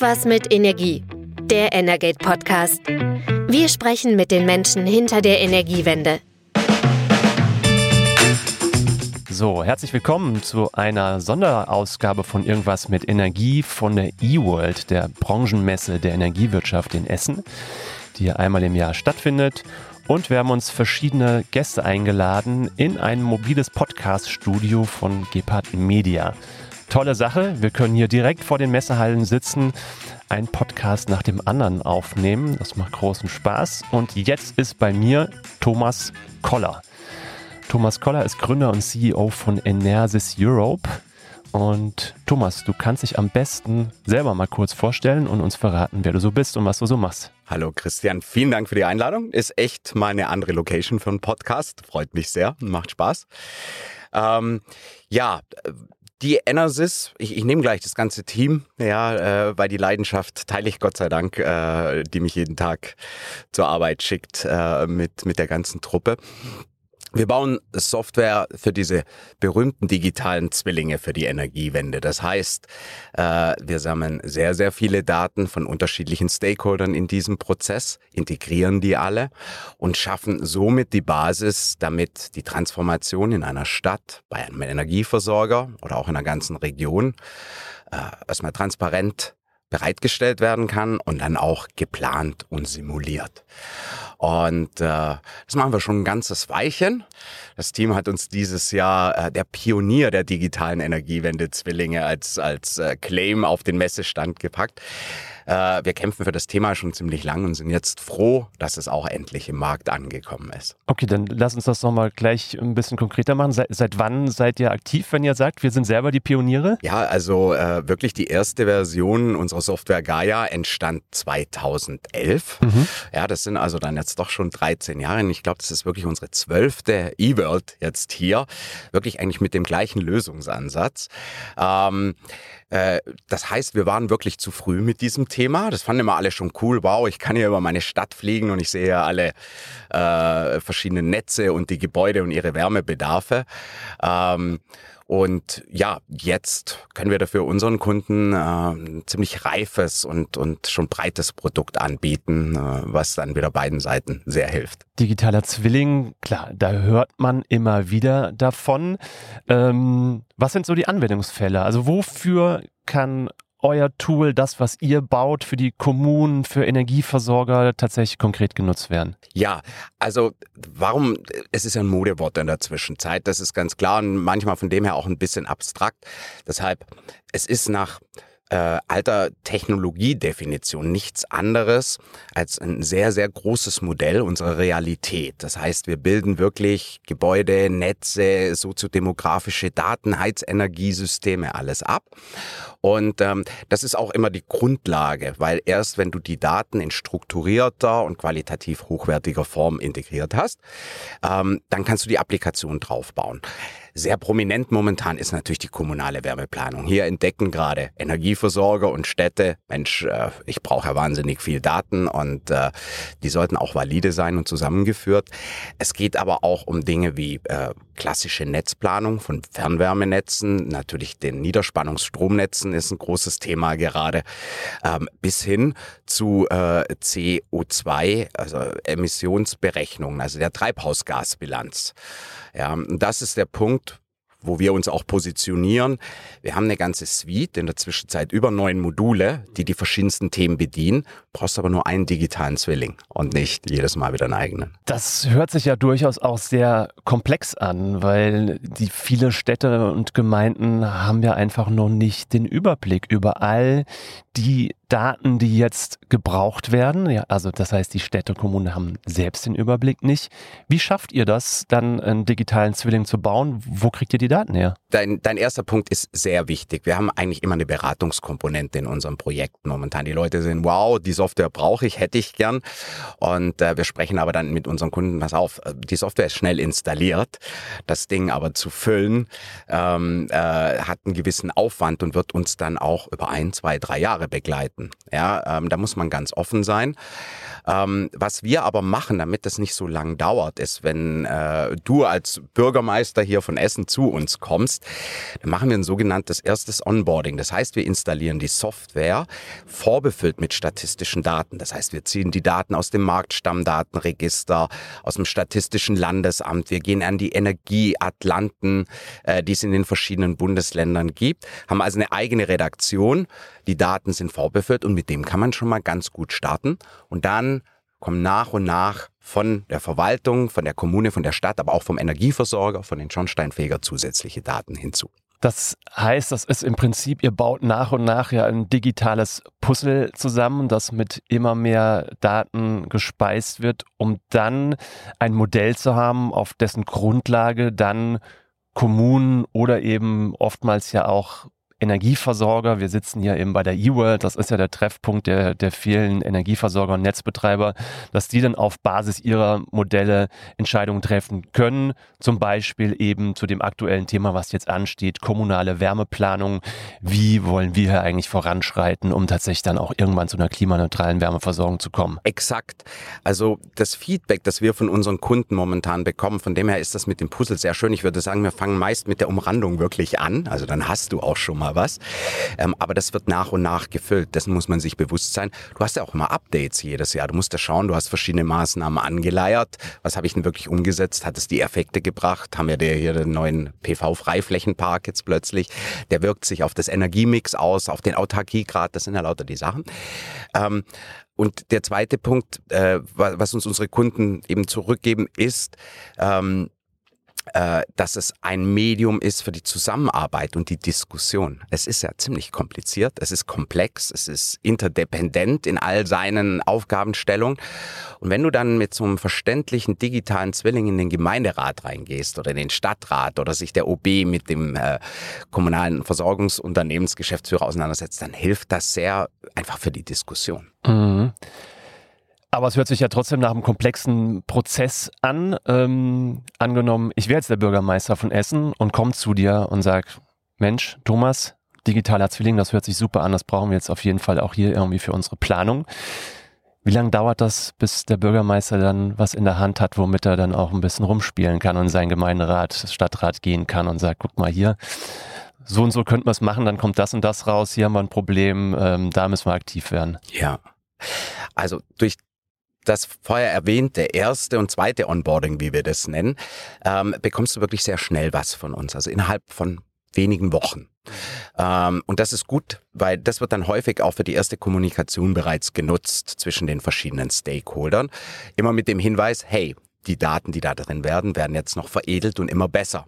Irgendwas mit Energie. Der Energate Podcast. Wir sprechen mit den Menschen hinter der Energiewende. So, herzlich willkommen zu einer Sonderausgabe von Irgendwas mit Energie von der eWorld, der Branchenmesse der Energiewirtschaft in Essen, die einmal im Jahr stattfindet. Und wir haben uns verschiedene Gäste eingeladen in ein mobiles Podcast-Studio von Gepard Media tolle Sache. Wir können hier direkt vor den Messehallen sitzen, einen Podcast nach dem anderen aufnehmen. Das macht großen Spaß. Und jetzt ist bei mir Thomas Koller. Thomas Koller ist Gründer und CEO von Enersis Europe. Und Thomas, du kannst dich am besten selber mal kurz vorstellen und uns verraten, wer du so bist und was du so machst. Hallo Christian, vielen Dank für die Einladung. Ist echt mal eine andere Location für einen Podcast. Freut mich sehr, macht Spaß. Ähm, ja, die Enersys, ich, ich nehme gleich das ganze Team, ja, äh, weil die Leidenschaft teile ich Gott sei Dank, äh, die mich jeden Tag zur Arbeit schickt äh, mit, mit der ganzen Truppe. Wir bauen Software für diese berühmten digitalen Zwillinge für die Energiewende. Das heißt, äh, wir sammeln sehr, sehr viele Daten von unterschiedlichen Stakeholdern in diesem Prozess, integrieren die alle und schaffen somit die Basis, damit die Transformation in einer Stadt, bei einem Energieversorger oder auch in einer ganzen Region äh, erstmal transparent bereitgestellt werden kann und dann auch geplant und simuliert. Und äh, das machen wir schon ein ganzes Weilchen. Das Team hat uns dieses Jahr äh, der Pionier der digitalen Energiewende Zwillinge als, als äh, Claim auf den Messestand gepackt. Äh, wir kämpfen für das Thema schon ziemlich lang und sind jetzt froh, dass es auch endlich im Markt angekommen ist. Okay, dann lass uns das nochmal gleich ein bisschen konkreter machen. Seit, seit, wann seid ihr aktiv, wenn ihr sagt, wir sind selber die Pioniere? Ja, also äh, wirklich die erste Version unserer Software Gaia entstand 2011. Mhm. Ja, das sind also dann jetzt doch schon 13 Jahre. Und ich glaube, das ist wirklich unsere zwölfte E-World jetzt hier. Wirklich eigentlich mit dem gleichen Lösungsansatz. Ähm, äh, das heißt, wir waren wirklich zu früh mit diesem Thema. Das fanden immer alle schon cool. Wow, ich kann hier über meine Stadt fliegen und ich sehe alle äh, verschiedenen Netze und die Gebäude und ihre Wärmebedarfe. Ähm, und ja, jetzt können wir dafür unseren Kunden äh, ein ziemlich reifes und, und schon breites Produkt anbieten, äh, was dann wieder beiden Seiten sehr hilft. Digitaler Zwilling, klar, da hört man immer wieder davon. Ähm, was sind so die Anwendungsfälle? Also wofür kann euer Tool, das, was ihr baut, für die Kommunen, für Energieversorger tatsächlich konkret genutzt werden? Ja, also warum, es ist ein Modewort in der Zwischenzeit, das ist ganz klar und manchmal von dem her auch ein bisschen abstrakt. Deshalb, es ist nach äh, alter Technologiedefinition nichts anderes als ein sehr, sehr großes Modell unserer Realität. Das heißt, wir bilden wirklich Gebäude, Netze, soziodemografische Daten, Heizenergiesysteme, alles ab. Und ähm, das ist auch immer die Grundlage, weil erst wenn du die Daten in strukturierter und qualitativ hochwertiger Form integriert hast, ähm, dann kannst du die Applikation draufbauen. Sehr prominent momentan ist natürlich die kommunale Wärmeplanung. Hier entdecken gerade Energieversorger und Städte, Mensch, äh, ich brauche ja wahnsinnig viel Daten und äh, die sollten auch valide sein und zusammengeführt. Es geht aber auch um Dinge wie äh, klassische Netzplanung von Fernwärmenetzen, natürlich den Niederspannungsstromnetzen ist ein großes Thema gerade, ähm, bis hin zu äh, CO2, also Emissionsberechnungen, also der Treibhausgasbilanz. Ja, das ist der Punkt, wo wir uns auch positionieren. Wir haben eine ganze Suite, in der Zwischenzeit über neun Module, die die verschiedensten Themen bedienen. Brauchst aber nur einen digitalen Zwilling und nicht jedes Mal wieder einen eigenen. Das hört sich ja durchaus auch sehr komplex an, weil die viele Städte und Gemeinden haben ja einfach noch nicht den Überblick über all die Daten, die jetzt gebraucht werden. Ja, also das heißt, die Städte und Kommunen haben selbst den Überblick nicht. Wie schafft ihr das, dann einen digitalen Zwilling zu bauen? Wo kriegt ihr die Daten her? Dein, dein erster Punkt ist sehr wichtig. Wir haben eigentlich immer eine Beratungskomponente in unserem Projekt momentan. Die Leute sind, wow, die Software brauche ich, hätte ich gern. Und äh, wir sprechen aber dann mit unseren Kunden, pass auf, äh, die Software ist schnell installiert. Das Ding aber zu füllen, ähm, äh, hat einen gewissen Aufwand und wird uns dann auch über ein, zwei, drei Jahre begleiten starten. Ja, ähm, da muss man ganz offen sein. Ähm, was wir aber machen, damit das nicht so lang dauert, ist, wenn äh, du als Bürgermeister hier von Essen zu uns kommst, dann machen wir ein sogenanntes erstes Onboarding. Das heißt, wir installieren die Software vorbefüllt mit statistischen Daten. Das heißt, wir ziehen die Daten aus dem Marktstammdatenregister, aus dem Statistischen Landesamt. Wir gehen an die Energieatlanten, äh, die es in den verschiedenen Bundesländern gibt, haben also eine eigene Redaktion. Die Daten sind vorbefüllt und mit dem kann man schon mal ganz gut starten. Und dann kommen nach und nach von der Verwaltung, von der Kommune, von der Stadt, aber auch vom Energieversorger, von den Schornsteinfeger zusätzliche Daten hinzu. Das heißt, das ist im Prinzip, ihr baut nach und nach ja ein digitales Puzzle zusammen, das mit immer mehr Daten gespeist wird, um dann ein Modell zu haben, auf dessen Grundlage dann Kommunen oder eben oftmals ja auch Energieversorger. Wir sitzen hier eben bei der E-World, das ist ja der Treffpunkt der, der vielen Energieversorger und Netzbetreiber, dass die dann auf Basis ihrer Modelle Entscheidungen treffen können. Zum Beispiel eben zu dem aktuellen Thema, was jetzt ansteht, kommunale Wärmeplanung. Wie wollen wir hier eigentlich voranschreiten, um tatsächlich dann auch irgendwann zu einer klimaneutralen Wärmeversorgung zu kommen? Exakt. Also das Feedback, das wir von unseren Kunden momentan bekommen, von dem her ist das mit dem Puzzle sehr schön. Ich würde sagen, wir fangen meist mit der Umrandung wirklich an. Also dann hast du auch schon mal mal was. Ähm, aber das wird nach und nach gefüllt. Dessen muss man sich bewusst sein. Du hast ja auch immer Updates jedes Jahr. Du musst ja schauen, du hast verschiedene Maßnahmen angeleiert. Was habe ich denn wirklich umgesetzt? Hat es die Effekte gebracht? Haben wir hier den neuen PV-Freiflächenpark jetzt plötzlich? Der wirkt sich auf das Energiemix aus, auf den Autarkiegrad. Das sind ja lauter die Sachen. Ähm, und der zweite Punkt, äh, was uns unsere Kunden eben zurückgeben, ist, ähm, äh, dass es ein Medium ist für die Zusammenarbeit und die Diskussion. Es ist ja ziemlich kompliziert, es ist komplex, es ist interdependent in all seinen Aufgabenstellungen. Und wenn du dann mit so einem verständlichen digitalen Zwilling in den Gemeinderat reingehst oder in den Stadtrat oder sich der OB mit dem äh, kommunalen Versorgungsunternehmensgeschäftsführer auseinandersetzt, dann hilft das sehr einfach für die Diskussion. Mhm. Aber es hört sich ja trotzdem nach einem komplexen Prozess an. Ähm, angenommen, ich wäre jetzt der Bürgermeister von Essen und komme zu dir und sage, Mensch, Thomas, digitaler Zwilling, das hört sich super an, das brauchen wir jetzt auf jeden Fall auch hier irgendwie für unsere Planung. Wie lange dauert das, bis der Bürgermeister dann was in der Hand hat, womit er dann auch ein bisschen rumspielen kann und sein Gemeinderat, Stadtrat gehen kann und sagt, guck mal hier, so und so könnten wir es machen, dann kommt das und das raus, hier haben wir ein Problem, ähm, da müssen wir aktiv werden. Ja. Also durch das vorher erwähnte erste und zweite Onboarding, wie wir das nennen, ähm, bekommst du wirklich sehr schnell was von uns. Also innerhalb von wenigen Wochen. Ähm, und das ist gut, weil das wird dann häufig auch für die erste Kommunikation bereits genutzt zwischen den verschiedenen Stakeholdern. Immer mit dem Hinweis, hey, die Daten, die da drin werden, werden jetzt noch veredelt und immer besser.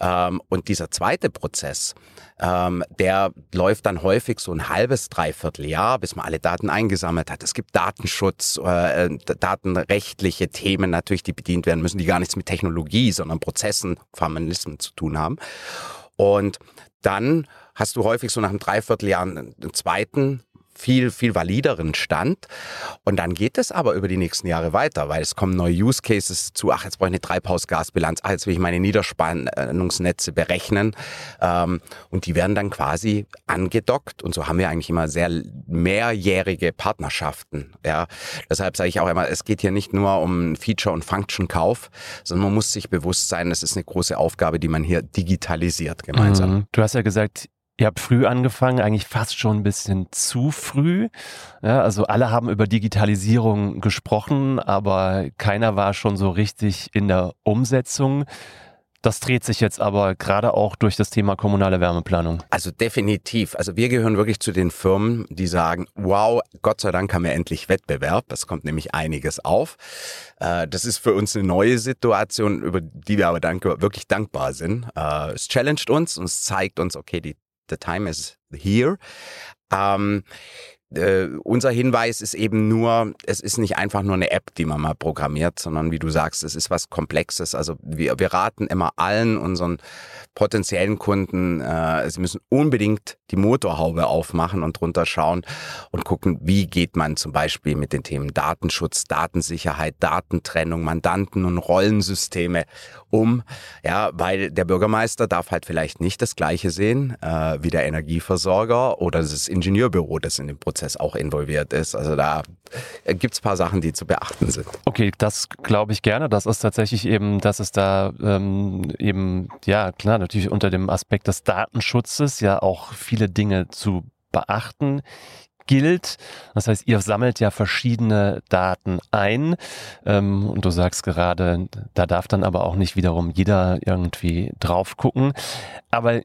Ähm, und dieser zweite Prozess, ähm, der läuft dann häufig so ein halbes, dreiviertel Jahr, bis man alle Daten eingesammelt hat. Es gibt Datenschutz, äh, äh, datenrechtliche Themen natürlich, die bedient werden müssen, die gar nichts mit Technologie, sondern Prozessen, Formalismen zu tun haben. Und dann hast du häufig so nach einem Dreivierteljahr einen zweiten viel, viel valideren Stand. Und dann geht es aber über die nächsten Jahre weiter, weil es kommen neue Use Cases zu. Ach, jetzt brauche ich eine Treibhausgasbilanz. Ach, jetzt will ich meine Niederspannungsnetze berechnen. Ähm, und die werden dann quasi angedockt. Und so haben wir eigentlich immer sehr mehrjährige Partnerschaften. Ja, deshalb sage ich auch immer, es geht hier nicht nur um Feature- und Function-Kauf, sondern man muss sich bewusst sein, es ist eine große Aufgabe, die man hier digitalisiert gemeinsam. Mhm. Du hast ja gesagt, Ihr habt früh angefangen, eigentlich fast schon ein bisschen zu früh. Ja, also alle haben über Digitalisierung gesprochen, aber keiner war schon so richtig in der Umsetzung. Das dreht sich jetzt aber gerade auch durch das Thema kommunale Wärmeplanung. Also definitiv. Also wir gehören wirklich zu den Firmen, die sagen, wow, Gott sei Dank haben wir endlich Wettbewerb. Es kommt nämlich einiges auf. Äh, das ist für uns eine neue Situation, über die wir aber wirklich dankbar sind. Äh, es challenged uns und es zeigt uns, okay, die the time is here. Ähm, äh, unser Hinweis ist eben nur, es ist nicht einfach nur eine App, die man mal programmiert, sondern wie du sagst, es ist was Komplexes. Also wir, wir raten immer allen unseren potenziellen Kunden, äh, sie müssen unbedingt die Motorhaube aufmachen und drunter schauen und gucken, wie geht man zum Beispiel mit den Themen Datenschutz, Datensicherheit, Datentrennung, Mandanten und Rollensysteme um. Ja, weil der Bürgermeister darf halt vielleicht nicht das Gleiche sehen äh, wie der Energieversorger oder das Ingenieurbüro, das in dem Prozess auch involviert ist. Also da gibt es paar Sachen, die zu beachten sind. Okay, das glaube ich gerne. Das ist tatsächlich eben, dass es da ähm, eben, ja klar, natürlich unter dem Aspekt des Datenschutzes ja auch viele Dinge zu beachten gilt. Das heißt, ihr sammelt ja verschiedene Daten ein ähm, und du sagst gerade, da darf dann aber auch nicht wiederum jeder irgendwie drauf gucken. Aber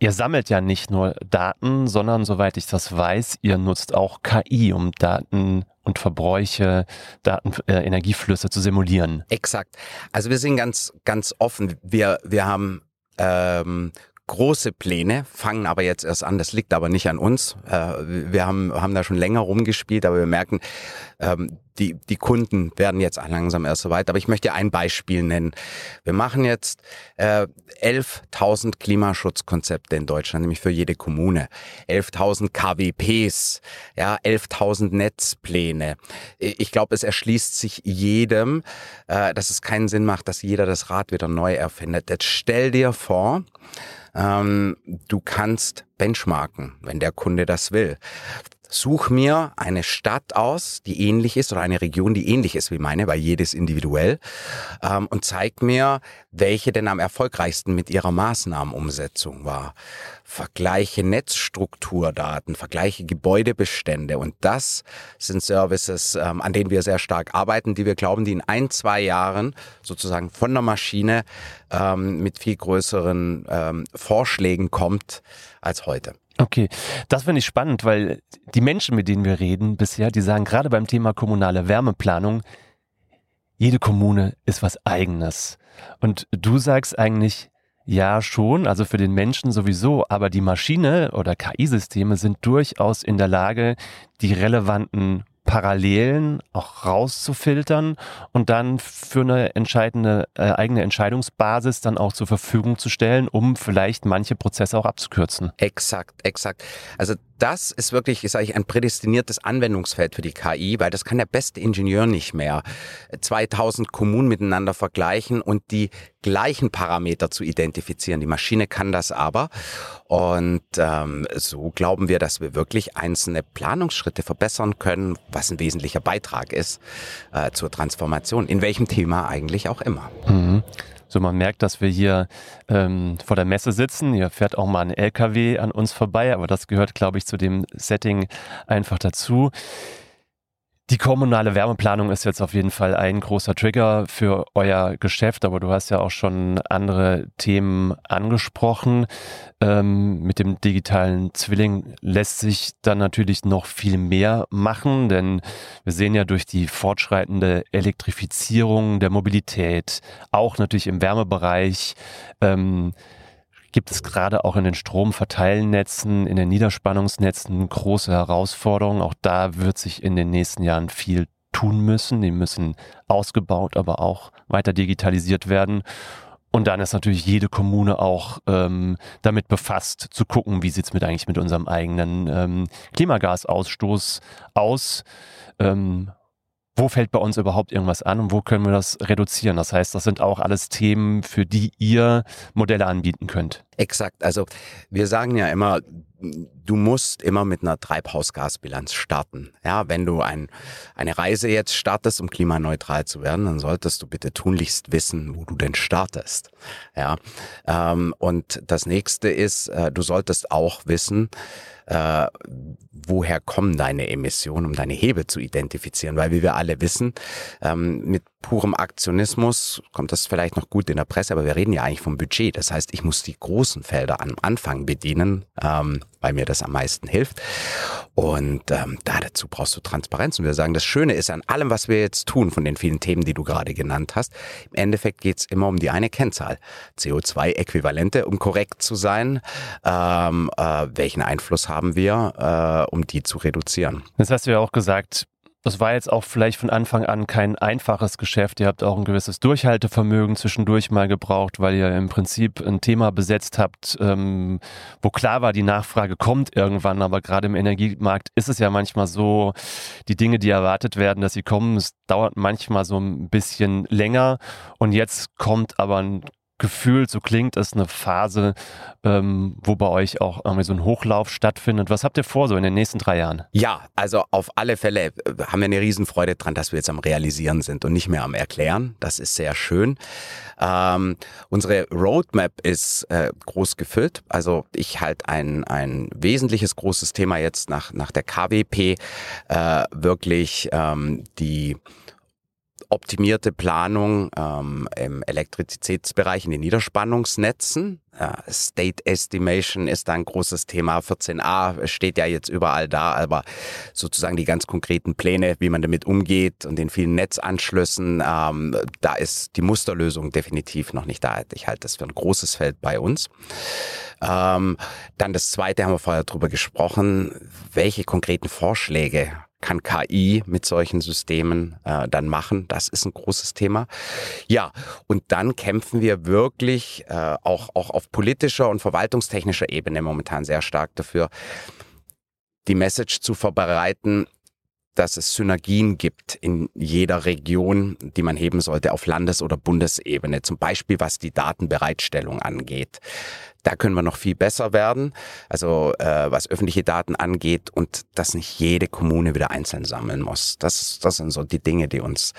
Ihr sammelt ja nicht nur Daten, sondern soweit ich das weiß, ihr nutzt auch KI, um Daten und Verbräuche, Daten, äh, Energieflüsse zu simulieren. Exakt. Also wir sind ganz, ganz offen. Wir, wir haben ähm, große Pläne, fangen aber jetzt erst an. Das liegt aber nicht an uns. Äh, wir haben, haben da schon länger rumgespielt, aber wir merken, ähm, die, die Kunden werden jetzt langsam erst soweit. Aber ich möchte ein Beispiel nennen. Wir machen jetzt äh, 11.000 Klimaschutzkonzepte in Deutschland, nämlich für jede Kommune. 11.000 KWPs, ja, 11.000 Netzpläne. Ich glaube, es erschließt sich jedem, äh, dass es keinen Sinn macht, dass jeder das Rad wieder neu erfindet. Jetzt stell dir vor, ähm, du kannst benchmarken, wenn der Kunde das will. Such mir eine Stadt aus, die ähnlich ist oder eine Region, die ähnlich ist wie meine, weil jedes individuell ähm, und zeig mir, welche denn am erfolgreichsten mit ihrer Maßnahmenumsetzung war. Vergleiche Netzstrukturdaten, vergleiche Gebäudebestände und das sind Services, ähm, an denen wir sehr stark arbeiten, die wir glauben, die in ein, zwei Jahren sozusagen von der Maschine ähm, mit viel größeren ähm, Vorschlägen kommt als heute. Okay, das finde ich spannend, weil die Menschen, mit denen wir reden bisher, die sagen gerade beim Thema kommunale Wärmeplanung, jede Kommune ist was eigenes. Und du sagst eigentlich, ja schon, also für den Menschen sowieso, aber die Maschine oder KI-Systeme sind durchaus in der Lage, die relevanten Parallelen auch rauszufiltern und dann für eine entscheidende äh, eigene Entscheidungsbasis dann auch zur Verfügung zu stellen, um vielleicht manche Prozesse auch abzukürzen. Exakt, exakt. Also das ist wirklich, sage ich, ein prädestiniertes Anwendungsfeld für die KI, weil das kann der beste Ingenieur nicht mehr. 2000 Kommunen miteinander vergleichen und die gleichen Parameter zu identifizieren. Die Maschine kann das aber. Und ähm, so glauben wir, dass wir wirklich einzelne Planungsschritte verbessern können, was ein wesentlicher Beitrag ist äh, zur Transformation, in welchem Thema eigentlich auch immer. Mhm. So, man merkt, dass wir hier ähm, vor der Messe sitzen. Hier fährt auch mal ein LKW an uns vorbei, aber das gehört, glaube ich, zu dem Setting einfach dazu. Die kommunale Wärmeplanung ist jetzt auf jeden Fall ein großer Trigger für euer Geschäft, aber du hast ja auch schon andere Themen angesprochen. Ähm, mit dem digitalen Zwilling lässt sich dann natürlich noch viel mehr machen, denn wir sehen ja durch die fortschreitende Elektrifizierung der Mobilität, auch natürlich im Wärmebereich, ähm, gibt es gerade auch in den Stromverteilnetzen, in den Niederspannungsnetzen große Herausforderungen. Auch da wird sich in den nächsten Jahren viel tun müssen. Die müssen ausgebaut, aber auch weiter digitalisiert werden. Und dann ist natürlich jede Kommune auch ähm, damit befasst, zu gucken, wie sieht's mit eigentlich mit unserem eigenen ähm, Klimagasausstoß aus. Ähm, wo fällt bei uns überhaupt irgendwas an und wo können wir das reduzieren? Das heißt, das sind auch alles Themen, für die ihr Modelle anbieten könnt. Exakt. Also wir sagen ja immer, du musst immer mit einer Treibhausgasbilanz starten. Ja, wenn du ein, eine Reise jetzt startest, um klimaneutral zu werden, dann solltest du bitte tunlichst wissen, wo du denn startest. Ja, ähm, und das nächste ist, äh, du solltest auch wissen, äh, woher kommen deine Emissionen, um deine Hebel zu identifizieren. Weil wie wir alle wissen, ähm, mit purem Aktionismus kommt das vielleicht noch gut in der Presse, aber wir reden ja eigentlich vom Budget. Das heißt, ich muss die großen Felder am Anfang bedienen, ähm, weil mir das am meisten hilft. Und ähm, da dazu brauchst du Transparenz. Und wir sagen, das Schöne ist an allem, was wir jetzt tun, von den vielen Themen, die du gerade genannt hast, im Endeffekt geht's immer um die eine Kennzahl. CO2-Äquivalente, um korrekt zu sein. Ähm, äh, welchen Einfluss haben wir, äh, um die zu reduzieren? Das hast du ja auch gesagt, das war jetzt auch vielleicht von Anfang an kein einfaches Geschäft. Ihr habt auch ein gewisses Durchhaltevermögen zwischendurch mal gebraucht, weil ihr im Prinzip ein Thema besetzt habt, ähm, wo klar war, die Nachfrage kommt irgendwann, aber gerade im Energiemarkt ist es ja manchmal so, die Dinge, die erwartet werden, dass sie kommen, es dauert manchmal so ein bisschen länger und jetzt kommt aber ein gefühlt, so klingt es, eine Phase, ähm, wo bei euch auch irgendwie so ein Hochlauf stattfindet. Was habt ihr vor so in den nächsten drei Jahren? Ja, also auf alle Fälle äh, haben wir eine Riesenfreude dran, dass wir jetzt am Realisieren sind und nicht mehr am Erklären. Das ist sehr schön. Ähm, unsere Roadmap ist äh, groß gefüllt. Also ich halte ein, ein wesentliches großes Thema jetzt nach, nach der KWP äh, wirklich ähm, die optimierte Planung ähm, im Elektrizitätsbereich in den Niederspannungsnetzen. Ja, State Estimation ist da ein großes Thema. 14a steht ja jetzt überall da, aber sozusagen die ganz konkreten Pläne, wie man damit umgeht und den vielen Netzanschlüssen, ähm, da ist die Musterlösung definitiv noch nicht da. Ich halte das für ein großes Feld bei uns. Ähm, dann das zweite haben wir vorher drüber gesprochen. Welche konkreten Vorschläge kann KI mit solchen Systemen äh, dann machen. Das ist ein großes Thema. Ja, und dann kämpfen wir wirklich äh, auch, auch auf politischer und verwaltungstechnischer Ebene momentan sehr stark dafür, die Message zu verbreiten, dass es Synergien gibt in jeder Region, die man heben sollte auf Landes- oder Bundesebene, zum Beispiel was die Datenbereitstellung angeht. Da können wir noch viel besser werden, also äh, was öffentliche Daten angeht und dass nicht jede Kommune wieder einzeln sammeln muss. Das, das sind so die Dinge, die uns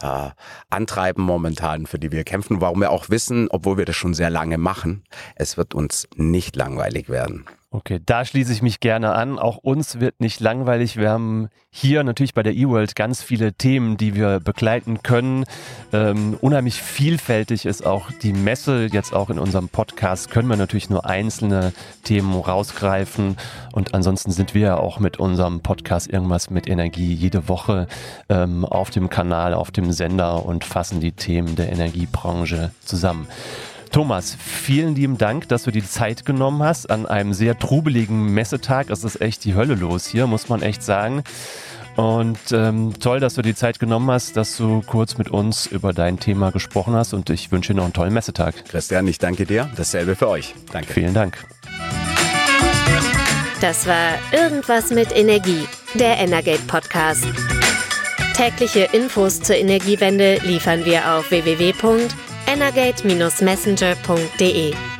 äh, antreiben momentan, für die wir kämpfen, warum wir auch wissen, obwohl wir das schon sehr lange machen, es wird uns nicht langweilig werden. Okay, da schließe ich mich gerne an. Auch uns wird nicht langweilig. Wir haben hier natürlich bei der eWorld ganz viele Themen, die wir begleiten können. Ähm, unheimlich vielfältig ist auch die Messe. Jetzt auch in unserem Podcast können wir natürlich nur einzelne Themen rausgreifen. Und ansonsten sind wir ja auch mit unserem Podcast irgendwas mit Energie jede Woche ähm, auf dem Kanal, auf dem Sender und fassen die Themen der Energiebranche zusammen. Thomas, vielen lieben Dank, dass du die Zeit genommen hast an einem sehr trubeligen Messetag. Es ist echt die Hölle los hier, muss man echt sagen. Und ähm, toll, dass du die Zeit genommen hast, dass du kurz mit uns über dein Thema gesprochen hast und ich wünsche dir noch einen tollen Messetag. Christian, ich danke dir. Dasselbe für euch. Danke. Vielen Dank. Das war Irgendwas mit Energie, der Energate Podcast. Tägliche Infos zur Energiewende liefern wir auf www energate-messenger.de.